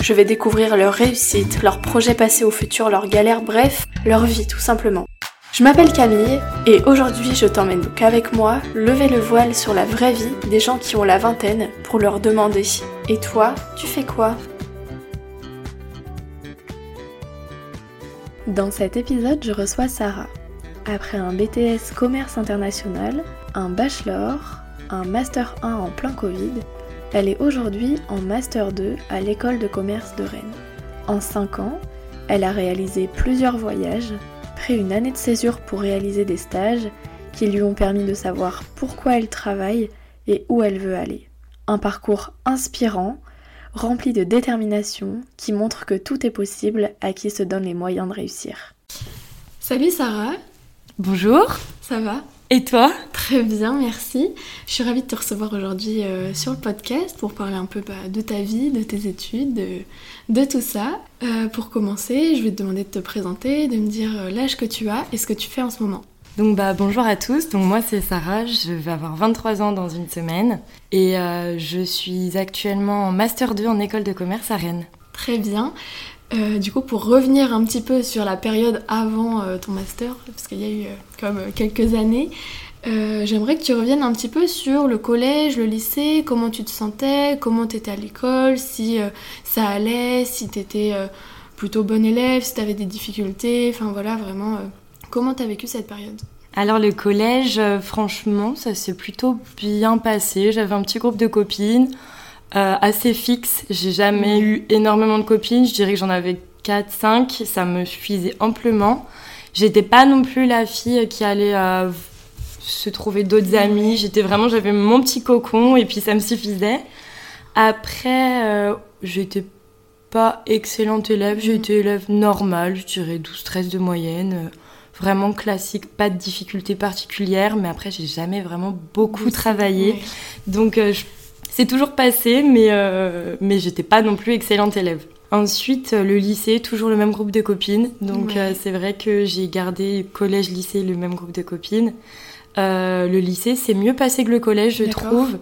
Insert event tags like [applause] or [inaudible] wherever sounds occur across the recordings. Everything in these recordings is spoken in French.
Je vais découvrir leur réussite, leurs projets passés au futur, leurs galères, bref, leur vie tout simplement. Je m'appelle Camille et aujourd'hui je t'emmène donc avec moi lever le voile sur la vraie vie des gens qui ont la vingtaine pour leur demander Et toi, tu fais quoi? Dans cet épisode, je reçois Sarah. Après un BTS commerce international, un bachelor, un master 1 en plein Covid, elle est aujourd'hui en master 2 à l'école de commerce de Rennes. En 5 ans, elle a réalisé plusieurs voyages, pris une année de césure pour réaliser des stages qui lui ont permis de savoir pourquoi elle travaille et où elle veut aller. Un parcours inspirant, rempli de détermination, qui montre que tout est possible à qui se donne les moyens de réussir. Salut Sarah Bonjour Ça va? Et toi Très bien, merci. Je suis ravie de te recevoir aujourd'hui euh, sur le podcast pour parler un peu bah, de ta vie, de tes études, de, tout ça. Euh, pour commencer, je vais te demander de te présenter, de me dire euh, l'âge que tu as et ce que tu fais en ce moment. Donc bah bonjour à tous, donc moi c'est Sarah, je vais avoir 23 ans dans une semaine et je suis actuellement en Master 2 en école de commerce à Rennes. Très bien. Euh, du coup, pour revenir un petit peu sur la période avant euh, ton master, parce qu'il y a eu euh, comme quelques années, j'aimerais que tu reviennes un petit peu sur le collège, le lycée, comment tu te sentais, comment tu étais à l'école, si ça allait, si tu étais plutôt bon élève, si tu avais des difficultés, enfin voilà, vraiment, comment tu as vécu cette période? Alors le collège, franchement, ça s'est plutôt bien passé. J'avais un petit groupe de copines. Euh, assez fixe. J'ai jamais eu énormément de copines. Je dirais que j'en avais 4, 5. Ça me suffisait amplement. J'étais pas non plus la fille qui allait euh, se trouver d'autres amis. J'étais vraiment, j'avais mon petit cocon et puis ça me suffisait. Après, euh, j'étais pas excellente élève. J'étais élève normale, je dirais 12-13 de moyenne. vraiment classique, pas de difficultés particulières, mais après j'ai jamais vraiment beaucoup travaillé. Donc je c'est toujours passé, mais, euh, mais j'étais pas non plus excellente élève. Ensuite, euh, le lycée, toujours le même groupe de copines. Donc euh, c'est vrai que j'ai gardé collège, lycée, le même groupe de copines. le lycée, c'est mieux passé que le collège, je trouve.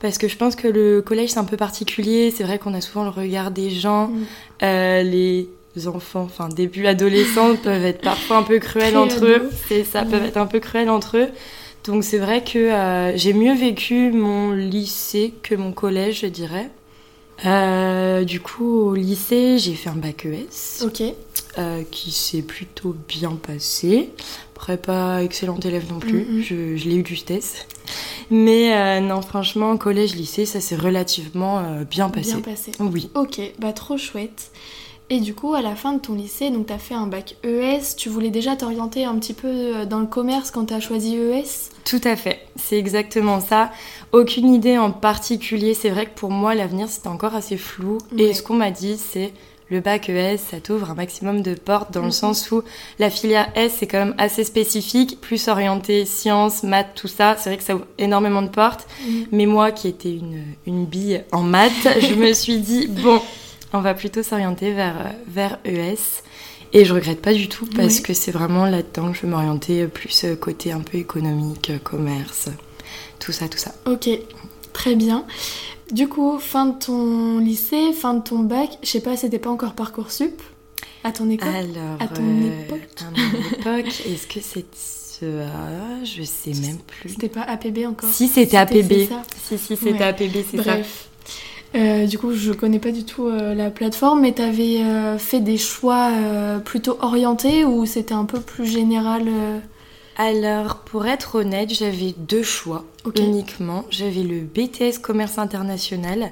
Parce que je pense que le collège, c'est un peu particulier. C'est vrai qu'on a souvent le regard des gens. Mm. les enfants, enfin début adolescents, [laughs] peuvent être parfois un peu cruels entre eux. C'est ça, peuvent être un peu cruels entre eux. Donc c'est vrai que euh, j'ai mieux vécu mon lycée que mon collège, je dirais. Euh, du coup, au lycée, j'ai fait un bac ES. Ok. Euh, qui s'est plutôt bien passé. Après, pas excellente élève non plus. Mm-hmm. Je, je l'ai eu justesse. Mais non, franchement, collège, lycée, ça s'est relativement bien passé. Bien passé. Oui. Ok, bah trop chouette. Et du coup, à la fin de ton lycée, donc tu as fait un bac ES, tu voulais déjà t'orienter un petit peu euh, dans le commerce quand tu as choisi ES Tout à fait, c'est exactement ça. Aucune idée en particulier, c'est vrai que pour moi l'avenir c'était encore assez flou. Et ce qu'on m'a dit c'est le bac ES, ça t'ouvre un maximum de portes dans le mhm. sens où la filière S c'est quand même assez spécifique, plus orientée sciences, maths, tout ça. C'est vrai que ça ouvre énormément de portes. Mhm. Mais moi qui étais une, une bille en maths, je me suis dit, bon, on va plutôt s'orienter vers, euh, vers ES. Et je regrette pas du tout parce que c'est vraiment là-dedans que je vais m'orienter plus euh, côté un peu économique, euh, commerce, tout ça, tout ça. Ok, très bien. Du coup, fin de ton lycée, fin de ton bac, je sais pas, c'était pas encore Parcoursup à ton école Alors, à ton époque? À mon [laughs] époque, est-ce que c'est ah, je sais même plus. C'était pas APB encore? Si, c'était APB. Si, si, c'était APB, c'est ça. Bref. Euh, du coup, je connais pas du tout euh, la plateforme, mais tu avais euh, fait des choix plutôt orientés ou c'était un peu plus général Alors, pour être honnête, j'avais deux choix uniquement. J'avais le BTS Commerce International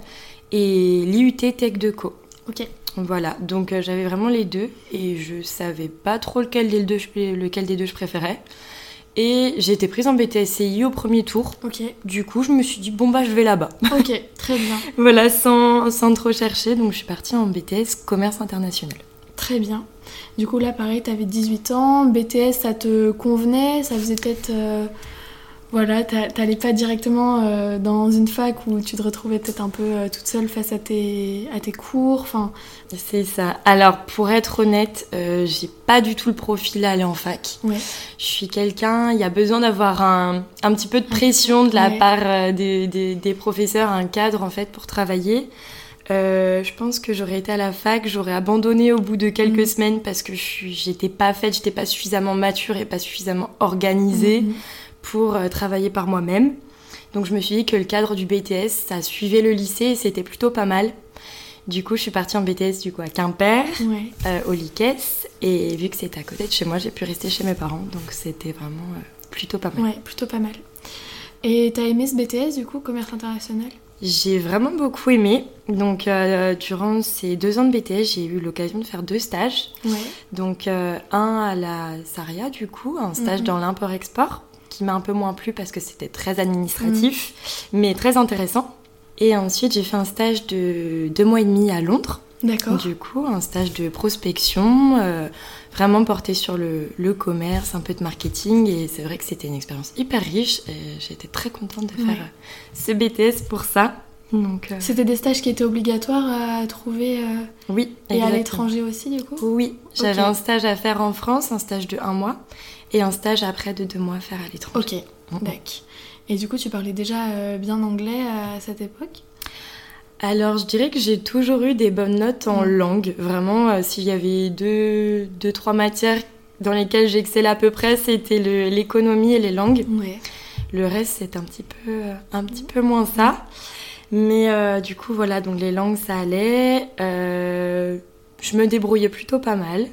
et l'IUT Tech de Co. Ok. Voilà, donc j'avais vraiment les deux et je savais pas trop lequel des deux, lequel des deux je préférais. Et j'ai été prise en BTSCI au premier tour. Ok. Du coup, je me suis dit, bon, bah, je vais là-bas. Ok, [laughs] très bien. voilà, sans, sans, trop chercher. Donc, je suis partie en BTS Commerce International. Très bien. Du coup, là, pareil, t'avais 18 ans. BTS, ça te convenait? Ça faisait peut-être. euh, voilà, t'a- t'allais pas directement euh, dans une fac où tu te retrouvais peut-être un peu euh, toute seule face à tes, à tes cours. Enfin, C'est ça. Alors, pour être honnête, euh, j'ai pas du tout le profil à aller en fac. ouais. Je suis quelqu'un, il y a besoin d'avoir un, un petit peu de pression de la Ouais. part euh, des, des- des professeurs, un cadre en fait pour travailler. Euh, je pense que j'aurais été à la fac, j'aurais abandonné au bout de quelques Mhm. semaines parce que j'étais pas faite, j'étais pas suffisamment mature et pas suffisamment organisée Mhm. Pour euh, travailler par moi-même. Donc je me suis dit que le cadre du BTS, ça suivait le lycée et c'était plutôt pas mal. Du coup, je suis partie en BTS du coup à Quimper, Ouais. euh, au Liquès, et vu que c'était à côté de chez moi, j'ai pu rester chez mes parents, donc c'était vraiment euh, plutôt pas mal. Ouais, plutôt pas mal. Et t'as aimé ce BTS du coup, commerce international? J'ai vraiment beaucoup aimé. Donc euh, durant ces deux ans de BTS, j'ai eu l'occasion de faire deux stages. Ouais. Donc un à la Saria du coup, un stage Mhm. dans l'import-export qui m'a un peu moins plu parce que c'était très administratif, mais très intéressant. Et ensuite j'ai fait un stage de deux mois et demi à Londres. D'accord. Du coup, un stage de prospection, euh, vraiment porté sur le, le commerce, un peu de marketing. Et c'est vrai que c'était une expérience hyper riche. Et j'étais très contente de faire euh, ce BTS pour ça. Donc, euh, C'était des stages qui étaient obligatoires à trouver euh, oui, et à l'étranger aussi du coup Oui, j'avais un stage à faire en France, un stage de un mois, et un stage après de deux mois à faire à l'étranger. Ok, d'accord. Et du coup, tu parlais déjà euh, bien anglais à cette époque Alors, je dirais que j'ai toujours eu des bonnes notes en Mm. langue. Vraiment, s'il y avait deux, deux, trois matières dans lesquelles j'excellais à peu près, c'était le- l'économie et les langues. Ouais. Le reste, c'est un petit peu, un petit peu moins ça. Mais euh, du coup, voilà, donc les langues, ça allait. Euh, je me débrouillais plutôt pas mal.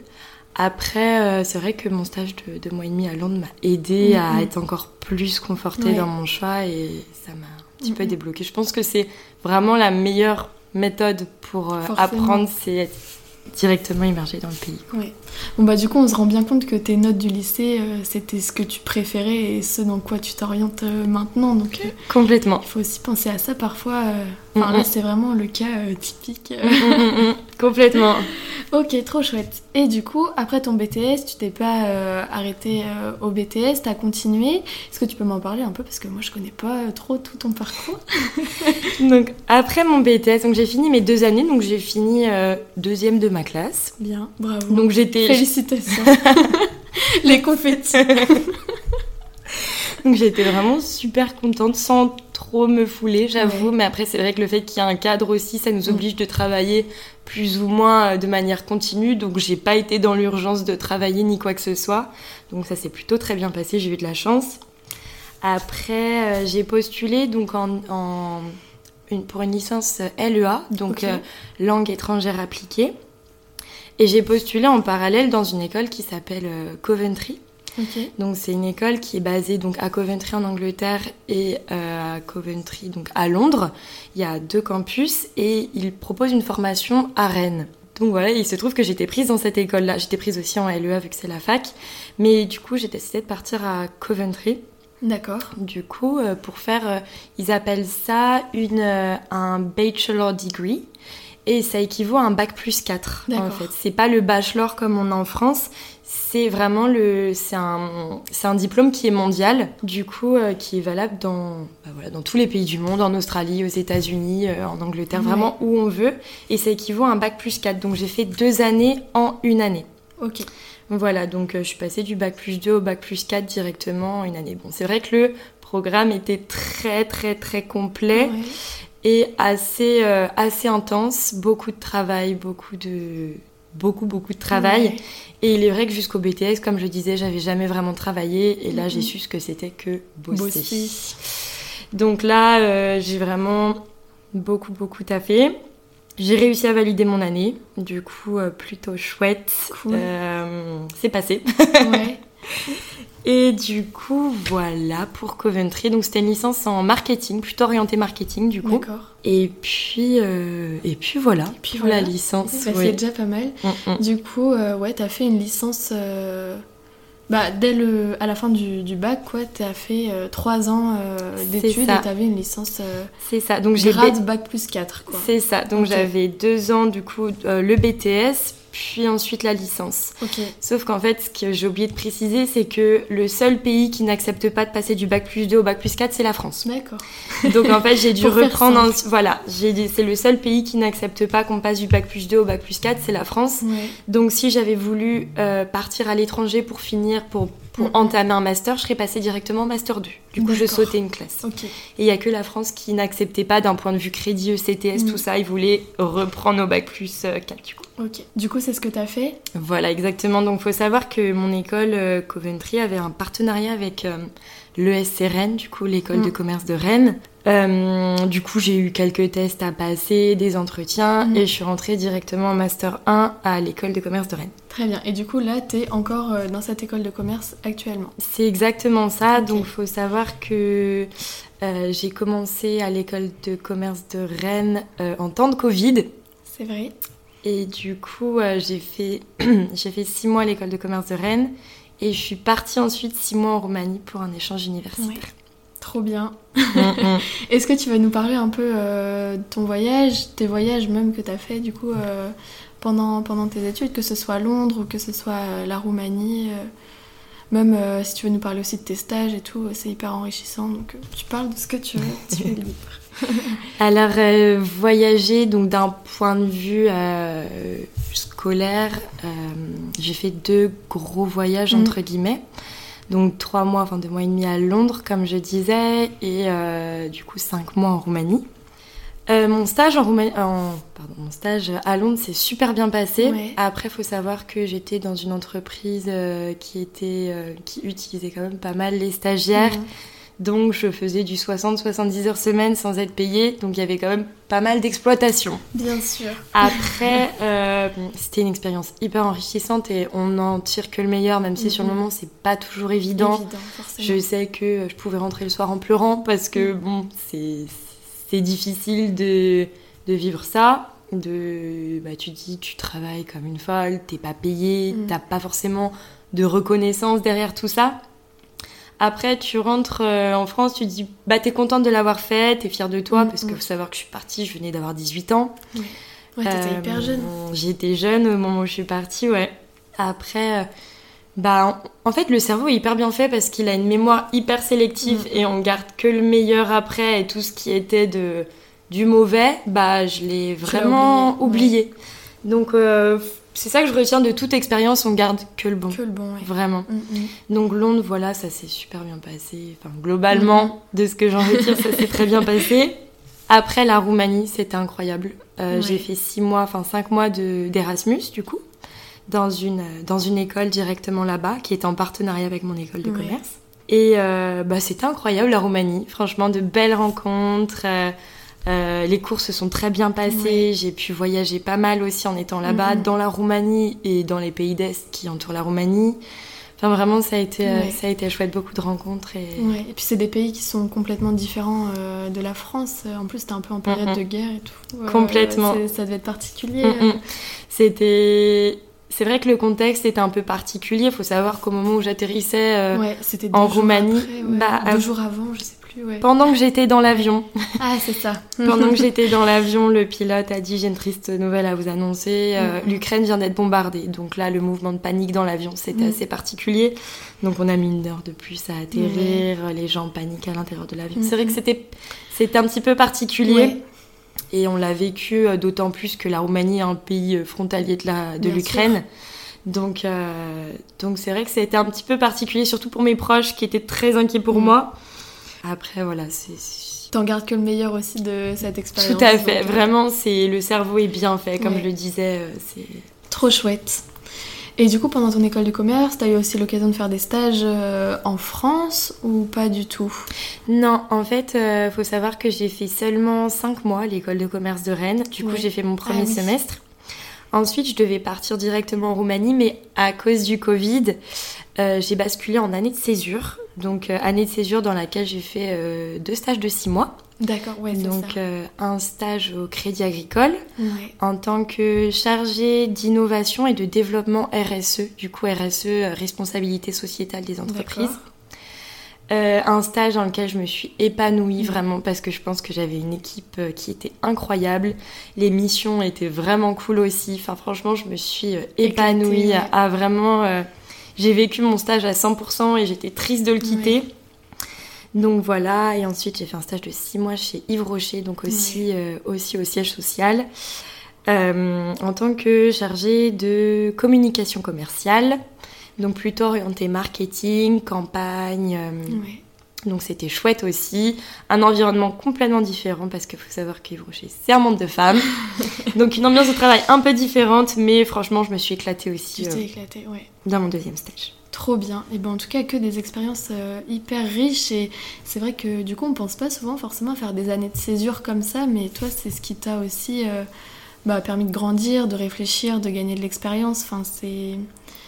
Après, euh, c'est vrai que mon stage de deux mois et demi à Londres m'a aidé à Mhm. être encore plus confortée Ouais. dans mon choix et ça m'a un petit peu Mhm. débloqué. Je pense que c'est vraiment la meilleure méthode pour apprendre, c'est être directement immergé dans le pays. Ouais. Bon bah du coup, on se rend bien compte que tes notes du lycée, euh, c'était ce que tu préférais et ce dans quoi tu t'orientes euh, maintenant. Donc euh, Complètement. il faut aussi penser à ça parfois. Euh, Enfin Mhm. là, c'est vraiment le cas euh, typique. Mm, mm, mm, [laughs] Complètement. ok, trop chouette. Et du coup, après ton BTS, tu t'es pas euh, arrêté euh, au BTS, t'as continué. Est-ce que tu peux m'en parler un peu? Parce que moi je connais pas euh, trop tout ton parcours. [laughs] Donc après mon BTS, donc j'ai fini mes deux années, donc j'ai fini euh, deuxième de ma classe. Bien, bravo. Donc j'étais Félicitations. [laughs] Les confettis. donc j'étais vraiment super contente sans trop me fouler, j'avoue. Ouais. Mais après c'est vrai que le fait qu'il y ait un cadre aussi, ça nous Mm. oblige de travailler plus ou moins euh, de manière continue. Donc j'ai pas été dans l'urgence de travailler ni quoi que ce soit. Donc ça s'est plutôt très bien passé, j'ai eu de la chance. Après euh, j'ai postulé donc en, en- une- pour une licence LEA, donc euh, langue étrangère appliquée. Et j'ai postulé en parallèle dans une école qui s'appelle euh, Coventry. Donc c'est une école qui est basée donc à Coventry en Angleterre et euh, à Coventry donc à Londres. Il y a deux campus et ils proposent une formation à Rennes. Donc voilà, il se trouve que j'étais prise dans cette école-là. J'étais prise aussi en LEA vu que c'est la fac. Mais du coup, j'ai décidé de partir à Coventry. D'accord. Du coup, euh, pour faire, euh, ils appellent ça une, un bachelor degree. Et ça équivaut à un bac plus 4, en fait. C'est pas le bachelor comme on a en France. C'est vraiment le, c'est un, un diplôme qui est mondial, du coup, euh, qui est valable dans, bah voilà, dans tous les pays du monde, en Australie, aux États-Unis, euh, en Angleterre, Ouais. vraiment où on veut. Et ça équivaut à un bac plus 4. Donc j'ai fait deux années en une année. Ok. Voilà, donc euh, je suis passée du bac plus 2 au bac plus 4 directement en une année. Bon, c'est vrai que le programme était très très très complet Ouais. Et assez, euh, assez intense, beaucoup de travail, beaucoup de beaucoup beaucoup de travail. Ouais. Et il est vrai que jusqu'au BTS, comme je disais, j'avais jamais vraiment travaillé et là j'ai su ce que c'était que bosser. Bosser. Donc là, euh, j'ai vraiment beaucoup beaucoup taffé. J'ai réussi à valider mon année, du coup euh, plutôt chouette. Cool. C'est passé. Ouais. [laughs] Et du coup, voilà pour Coventry. Donc c'était une licence en marketing, plutôt orientée marketing du coup. D'accord. Et puis, euh, et puis voilà, puis pour voilà. la licence. Bah, oui. C'est déjà pas mal. Mm, mm. Du coup, euh, ouais, t'as fait une licence. euh, Bah, dès le, à la fin du, du bac, quoi, t'as fait euh, trois ans d'études et t'avais une licence C'est ça. Donc j'ai grade bac plus 4, quoi. C'est ça. Donc j'avais deux ans du coup le BTS, puis ensuite la licence. Sauf qu'en fait, ce que j'ai oublié de préciser, c'est que le seul pays qui n'accepte pas de passer du bac plus 2 au bac plus 4, c'est la France. D'accord. [laughs] Donc en fait, j'ai dû reprendre. un-. Voilà, j'ai dit- c'est le seul pays qui n'accepte pas qu'on passe du bac plus 2 au bac plus 4, c'est la France. Ouais. Donc si j'avais voulu euh, partir à l'étranger pour finir, pour, pour Mhm. entamer un master, je serais passée directement en master 2. Du coup, je sautais une classe. Et il n'y a que la France qui n'acceptait pas d'un point de vue crédit, ECTS, Mhm. tout ça. Ils voulaient reprendre au bac plus euh, 4 du coup. Ok. Du coup, c'est ce que t'as fait? Voilà, exactement. Donc, faut savoir que mon école euh, Coventry avait un partenariat avec euh, l'ESCRN, du coup, l'école Mm. de commerce de Rennes. Euh, du coup, j'ai eu quelques tests à passer, des entretiens, Mm. et je suis rentrée directement en master 1 à l'école de commerce de Rennes. Très bien. Et du coup, là, t'es encore euh, dans cette école de commerce actuellement. C'est exactement ça. Donc, faut savoir que euh, j'ai commencé à l'école de commerce de Rennes euh, en temps de Covid. C'est vrai. Et du coup, euh, j'ai fait, [clears throat] fait six mois à l'école de commerce de Rennes. Et je suis partie ensuite six mois en Roumanie pour un échange universitaire. Trop bien. Mm, mm. [laughs] Est-ce que tu vas nous parler un peu de ton voyage, tes voyages même que t'as fait du coup pendant, pendant tes études, que ce soit Londres ou que ce soit euh, la Roumanie euh, Même euh, si tu veux nous parler aussi de tes stages et tout, c'est hyper enrichissant. Donc euh, tu parles de ce que tu veux. tu es libre. [laughs] Alors, euh, voyager, donc d'un point de vue scolaire, j'ai fait deux gros voyages, Mhm. entre guillemets. Donc, trois mois, enfin deux mois et demi à Londres, comme je disais, et du coup, cinq mois en Roumanie. Euh, mon stage en Roumanie, en, pardon, mon stage à Londres s'est super bien passé. Ouais. Après, faut savoir que j'étais dans une entreprise euh, qui était, euh, qui utilisait quand même pas mal les stagiaires. Mhm. Donc je faisais du 60-70 heures semaine sans être payée, donc il y avait quand même pas mal d'exploitation. Bien sûr. Après, [laughs] c'était une expérience hyper enrichissante et on n'en tire que le meilleur, même si sur le Mhm. moment c'est pas toujours évident. Je sais que je pouvais rentrer le soir en pleurant parce que Mm. bon, c'est c'est difficile de, de vivre ça. De, bah, tu dis, tu travailles comme une folle, t'es pas payé, Mm. t'as pas forcément de reconnaissance derrière tout ça. Après, tu rentres euh, en France, tu dis, bah, t'es contente de l'avoir fait, t'es fière de toi, Mm, parce que faut savoir que je suis partie, je venais d'avoir 18 ans. Ouais, t'étais Euh, hyper jeune. J'étais jeune au moment où je suis partie, ouais. Après, euh, bah, en fait, le cerveau est hyper bien fait parce qu'il a une mémoire hyper sélective Mm. et on garde que le meilleur après et tout ce qui était de, du mauvais, bah, je l'ai vraiment oublié, oublié. Donc, euh, c'est ça que je retiens de toute expérience, on garde que le bon. Que le bon, ouais. Vraiment. Mm, mm. Donc Londres, voilà, ça s'est super bien passé. Enfin, globalement, de ce que j'en retire, ça s'est très bien passé. Après, la Roumanie, c'était incroyable. Euh, Ouais. J'ai fait six mois, enfin cinq mois de- d'Erasmus, du coup, dans une, dans une école directement là-bas, qui était en partenariat avec mon école de Ouais. commerce. Et euh, bah, c'était incroyable, la Roumanie. Franchement, de belles rencontres. euh, euh, les cours se sont très bien passés. J'ai pu voyager pas mal aussi en étant là-bas, Mhm. dans la Roumanie et dans les pays d'Est qui entourent la Roumanie. Enfin, vraiment, ça a été, Ouais. ça a été chouette, beaucoup de rencontres. Et... Ouais, et puis c'est des pays qui sont complètement différents euh, de la France. En plus, t'es un peu en période Mhm. de guerre et tout. Euh, Complètement. ça devait être particulier. Mm, mm. C'était. C'est vrai que le contexte était un peu particulier. Il faut savoir qu'au moment où j'atterrissais, euh, Ouais, en Roumanie, après, ouais. bah, deux jours avant, je sais plus. Ouais. pendant que j'étais dans l'avion, [laughs] Ah, c'est ça. [laughs] pendant que j'étais dans l'avion, le pilote a dit j'ai une triste nouvelle à vous annoncer. Euh, Mhm. L'Ukraine vient d'être bombardée. Donc là, le mouvement de panique dans l'avion, c'était Mhm. assez particulier. Donc on a mis une heure de plus à atterrir. Les gens paniquent à l'intérieur de l'avion. C'est vrai que c'était c'était un petit peu particulier. Et on l'a vécu euh, d'autant plus que la Roumanie est un pays euh, frontalier de l'Ukraine. Donc euh, donc c'est vrai que c'était un petit peu particulier, surtout pour mes proches qui étaient très inquiets pour Mm. moi. Après voilà, c'est T'en gardes que le meilleur aussi de cette expérience. tout à fait. donc, Vraiment, c'est le cerveau est bien fait, comme Ouais. je le disais. C'est Trop chouette. Et du coup, pendant ton école de commerce, t'as eu aussi l'occasion de faire des stages euh, en France ou pas du tout? Non, en fait, euh, faut savoir que j'ai fait seulement 5 mois à l'école de commerce de Rennes. Du coup, j'ai fait mon premier Ah oui. semestre. Ensuite, je devais partir directement en Roumanie, mais à cause du Covid, euh, j'ai basculé en année de césure. Donc, euh, année de césure dans laquelle j'ai fait deux stages de 6 mois. D'accord, ouais, Donc, ça. euh, un stage au Crédit Agricole Ouais. en tant que chargée d'innovation et de développement RSE. Du coup, RSE, responsabilité sociétale des entreprises. Euh, un stage dans lequel je me suis épanouie vraiment parce que je pense que j'avais une équipe euh, qui était incroyable. Les missions étaient vraiment cool aussi. Enfin, franchement, je me suis épanouie à, vraiment. j'ai vécu mon stage à 100% et j'étais triste de le quitter. Donc voilà, et ensuite j'ai fait un stage de 6 mois chez Yves Rocher, donc aussi, aussi au siège social, en tant que chargée de communication commerciale. Donc plutôt orienté marketing, campagne. Euh, donc c'était chouette aussi. Un environnement complètement différent parce qu'il faut savoir qu'Yves Rocher, c'est un monde de femmes. [laughs] Donc une ambiance de travail un peu différente, mais franchement, je me suis éclatée aussi. Tu t'es euh, éclatée, ouais. Dans mon deuxième stage. Trop bien. Et ben en tout cas que des expériences euh, hyper riches et c'est vrai que du coup on pense pas souvent forcément à faire des années de césure comme ça, mais toi c'est ce qui t'a aussi bah, permis de grandir, de réfléchir, de gagner de l'expérience. Enfin c'est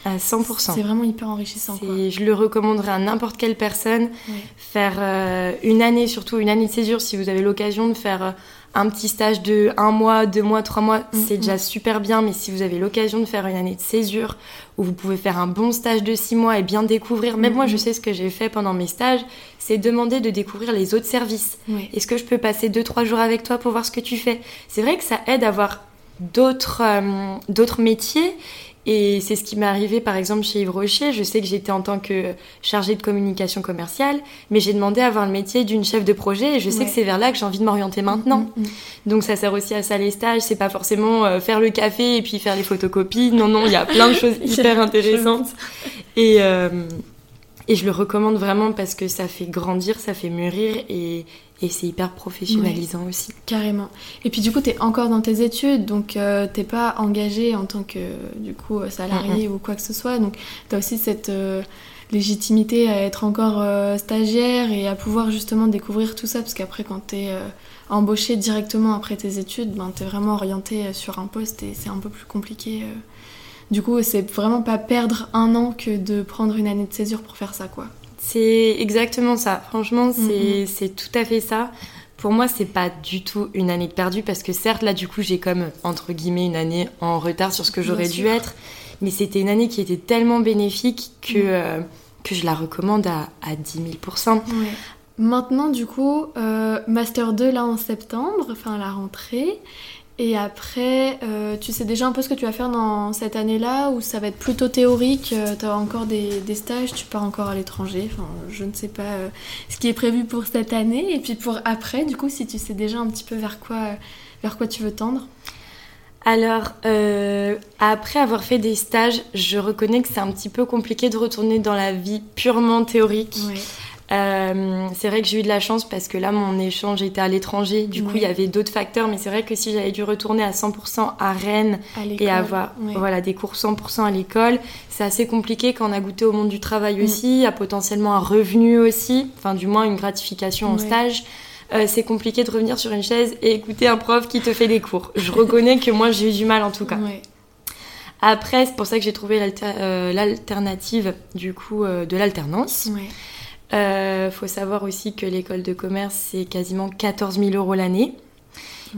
à 100%. C'est vraiment hyper enrichissant. Je le recommanderais à n'importe quelle personne. Faire euh, une année, surtout une année de césure, si vous avez l'occasion de faire euh, un petit stage de un mois, deux mois, trois mois, mm, c'est déjà mm. super bien. Mais si vous avez l'occasion de faire une année de césure, où vous pouvez faire un bon stage de six mois et bien découvrir, même moi je sais ce que j'ai fait pendant mes stages, c'est demander de découvrir les autres services. Est-ce que je peux passer deux, trois jours avec toi pour voir ce que tu fais? C'est vrai que ça aide à voir d'autres euh, d'autres métiers et c'est ce qui m'est arrivé par exemple chez Yves Rocher. Je sais que j'étais en tant que chargée de communication commerciale, mais j'ai demandé à avoir le métier d'une chef de projet et je sais que c'est vers là que j'ai envie de m'orienter maintenant. Mm, mm, mm. Donc ça sert aussi à ça les stages. C'est pas forcément euh, faire le café et puis faire les photocopies. Non, non, il y a plein de choses [laughs] hyper intéressantes. Et, euh, et je le recommande vraiment parce que ça fait grandir, ça fait mûrir et, et c'est hyper professionnalisant aussi. Carrément. Et puis du coup, tu es encore dans tes études, donc euh, t'es pas engagé en tant que du coup salarié ou quoi que ce soit. Donc tu as aussi cette euh, légitimité à être encore euh, stagiaire et à pouvoir justement découvrir tout ça, parce qu'après quand tu es embauché directement après tes études, ben, tu es vraiment orienté sur un poste et c'est un peu plus compliqué. Du coup, c'est vraiment pas perdre un an que de prendre une année de césure pour faire ça, quoi. C'est exactement ça. Franchement, c'est tout à fait ça. Pour moi, c'est pas du tout une année perdue parce que certes, là, du coup, j'ai comme entre guillemets une année en retard sur ce que j'aurais dû être, mais c'était une année qui était tellement bénéfique que, mm. euh, que je la recommande à, à 10 000% Maintenant, du coup, euh, Master 2 là en septembre, enfin la rentrée. Et après, euh, tu sais déjà un peu ce que tu vas faire dans cette année-là, ou ça va être plutôt théorique, euh, tu as encore des, stages, tu pars encore à l'étranger, enfin, je ne sais pas euh, ce qui est prévu pour cette année, et puis pour après, du coup, si tu sais déjà un petit peu vers quoi, vers quoi tu veux tendre. Alors, après avoir fait des stages, je reconnais que c'est un petit peu compliqué de retourner dans la vie purement théorique. Euh, c'est vrai que j'ai eu de la chance parce que là, mon échange était à l'étranger. Du coup, il y avait d'autres facteurs. Mais c'est vrai que si j'avais dû retourner à 100% à Rennes et avoir voilà, des cours 100% à l'école, c'est assez compliqué quand on a goûté au monde du travail mm. aussi, a potentiellement un revenu aussi, enfin du moins une gratification en stage. Euh, c'est compliqué de revenir sur une chaise et écouter un prof qui te fait des cours. Je reconnais que moi, j'ai eu du mal en tout cas. Après, c'est pour ça que j'ai trouvé euh, l'alternative du coup de l'alternance. Il euh, faut savoir aussi que l'école de commerce, c'est quasiment 14 000 euros l'année.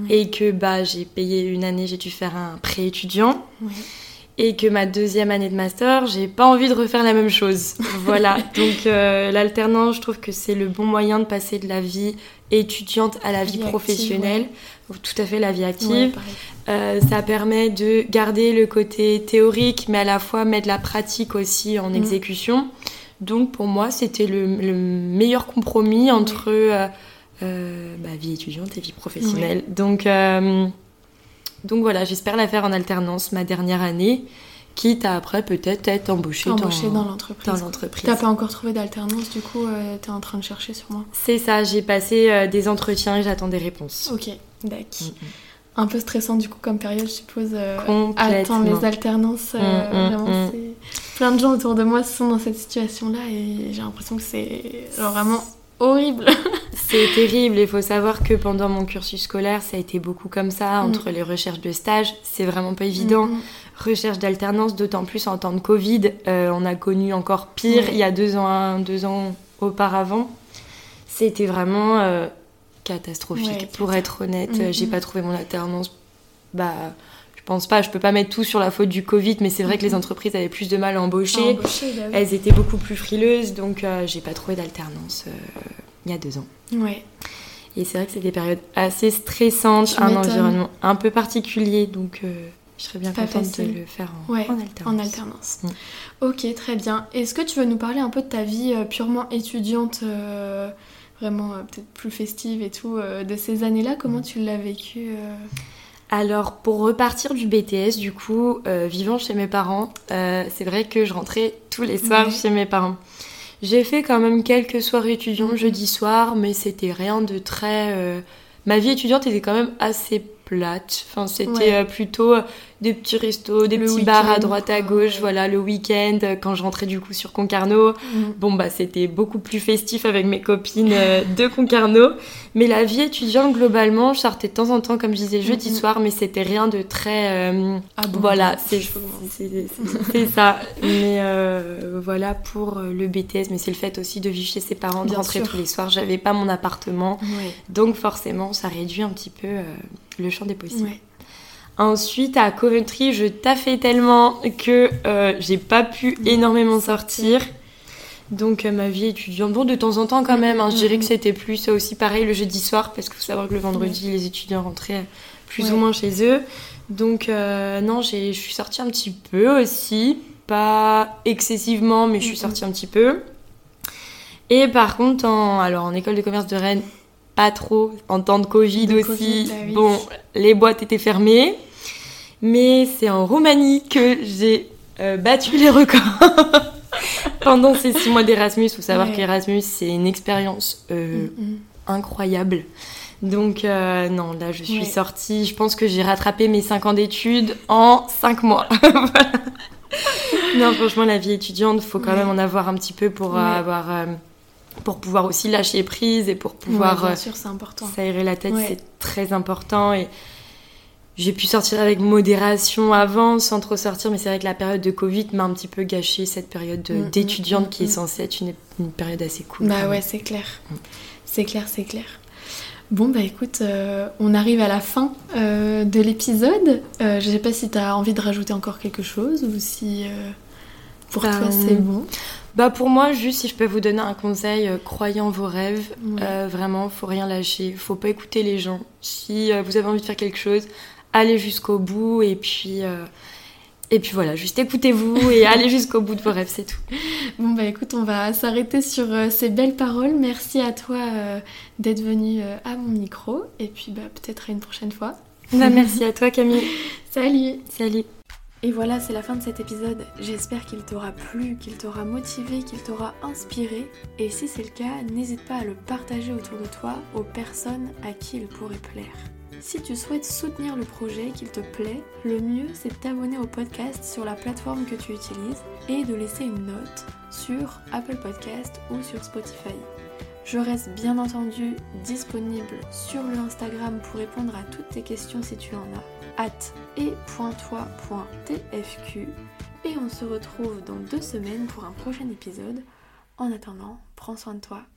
Et que bah, j'ai payé une année, j'ai dû faire un prêt étudiant. Et que ma deuxième année de master, j'ai pas envie de refaire la même chose. [laughs] voilà. Donc euh, l'alternance, je trouve que c'est le bon moyen de passer de la vie étudiante à la vie, professionnelle. Tout à fait la vie active. Euh, ça permet de garder le côté théorique, mais à la fois mettre la pratique aussi en mm. exécution. Donc pour moi, c'était le, meilleur compromis entre euh, euh, bah, vie étudiante et vie professionnelle. Donc, euh, donc voilà, j'espère la faire en alternance ma dernière année, quitte à après peut-être être embauchée, embauchée dans, l'entreprise. T'as pas encore trouvé d'alternance, du coup, tu es en train de chercher sur moi C'est ça, j'ai passé des entretiens et j'attends des réponses. Ok, d'accord. Mm, mm. Un peu stressant du coup comme période, je suppose, attendre les alternances. Mm, vraiment, c'est plein de gens autour de moi sont dans cette situation-là et j'ai l'impression que c'est vraiment horrible. [laughs] c'est terrible. Il faut savoir que pendant mon cursus scolaire, ça a été beaucoup comme ça, mm. entre les recherches de stage. C'est vraiment pas évident. Mm, mm. Recherche d'alternance, d'autant plus en temps de Covid. Euh, on a connu encore pire il y a deux ans, deux ans auparavant. C'était vraiment euh, catastrophique. Pour être honnête, j'ai pas trouvé mon alternance. Bah, pense pas, je peux pas mettre tout sur la faute du Covid, mais c'est vrai que les Mhm. entreprises avaient plus de mal à À embaucher. bah oui. Elles étaient beaucoup plus frileuses, donc euh, j'ai pas trouvé d'alternance euh, il y a deux ans. Ouais. Et c'est vrai que c'est des périodes assez stressantes, Tu un environnement un peu particulier, donc euh, je serais bien Pas contente facile. de le faire en, Ouais, en alternance. En alternance. Mm. Ok, très bien. Est-ce que tu veux nous parler un peu de ta vie euh, purement étudiante, euh, vraiment euh, peut-être plus festive et tout, euh, de ces années-là Comment Mm. tu l'as vécu euh Alors, pour repartir du BTS, du coup, euh, vivant chez mes parents, euh, c'est vrai que je rentrais tous les soirs chez mes parents. J'ai fait quand même quelques soirées étudiantes Mhm. jeudi soir, mais c'était rien de très. euh, Ma vie étudiante était quand même assez plate. Enfin, c'était Ouais. euh, plutôt euh, des petits restos, des Le petits bars à droite à gauche. ouais. Voilà, le week-end, euh, quand je rentrais du coup sur Concarneau. Bon, bah, c'était beaucoup plus festif avec mes copines de Concarneau. Mais la vie étudiante, globalement, je sortais de temps en temps, comme je disais, jeudi Mhm. soir, mais c'était rien de très. euh, Ah bon, voilà, c'est ça. Mais euh, voilà pour le BTS, mais c'est le fait aussi de vivre chez ses parents, de Bien rentrer sûr. tous les soirs. J'avais pas mon appartement, Ouais. donc forcément, ça réduit un petit peu euh, le champ des possibles. Ouais. Ensuite, à Coventry, je taffais tellement que euh, j'ai pas pu énormément sortir. Donc, euh, ma vie étudiante, bon, de temps en temps quand même, hein, je dirais que c'était plus euh, aussi pareil le jeudi soir, parce qu'il faut savoir que le vendredi, les étudiants rentraient plus Ouais. ou moins chez eux. Donc, euh, non, j'ai- je suis sortie un petit peu aussi, pas excessivement, mais je suis sortie un petit peu. Et par contre, en, alors, en école de commerce de Rennes, pas trop, en temps de Covid De aussi. Covid, bah oui. Bon, les boîtes étaient fermées. Mais c'est en Roumanie que j'ai euh, battu les records. [laughs] Pendant ces six mois d'Erasmus, il faut savoir Ouais. qu'Erasmus, c'est une expérience euh, Mm, incroyable. Donc, euh, non, là, je suis Ouais. sortie. Je pense que j'ai rattrapé mes cinq ans d'études en cinq mois. [laughs] Non, franchement, la vie étudiante, faut quand Ouais. même en avoir un petit peu pour avoir. Pour pouvoir aussi lâcher prise et pour pouvoir Ouais, euh, bien sûr, c'est important. s'aérer la tête, Ouais. c'est très important. Et j'ai pu sortir avec modération avant, sans trop sortir, mais c'est vrai que la période de Covid m'a un petit peu gâché cette période de- Mm, mm, d'étudiante mm, qui est censée être une, une période assez cool. Bah ouais, c'est clair. C'est clair, c'est clair. Bon, bah écoute, euh, on arrive à la fin euh, de l'épisode. Euh, je sais pas si t'as envie de rajouter encore quelque chose ou si pour Bah, toi c'est bon. Bah pour moi, juste si je peux vous donner un conseil, euh, croyez en vos rêves. Ouais. Euh, vraiment, faut rien lâcher. Faut pas écouter les gens. Si euh, vous avez envie de faire quelque chose, allez jusqu'au bout et puis. et puis voilà, juste écoutez-vous et [laughs] allez jusqu'au bout de vos rêves, c'est tout. Bon, bah écoute, on va s'arrêter sur ces belles paroles. Merci à toi d'être venu à mon micro et puis bah peut-être à une prochaine fois. Bah, merci à toi Camille. [laughs] Salut Salut. Et voilà, c'est la fin de cet épisode. J'espère qu'il t'aura plu, qu'il t'aura motivé, qu'il t'aura inspiré. Et si c'est le cas, n'hésite pas à le partager autour de toi aux personnes à qui il pourrait plaire. Si tu souhaites soutenir le projet, qu'il te plaît, le mieux c'est de t'abonner au podcast sur la plateforme que tu utilises et de laisser une note sur Apple Podcast ou sur Spotify. Je reste bien entendu disponible sur le Instagram pour répondre à toutes tes questions si tu en as at et.toi.tfq et on se retrouve dans deux semaines pour un prochain épisode. En attendant, prends soin de toi.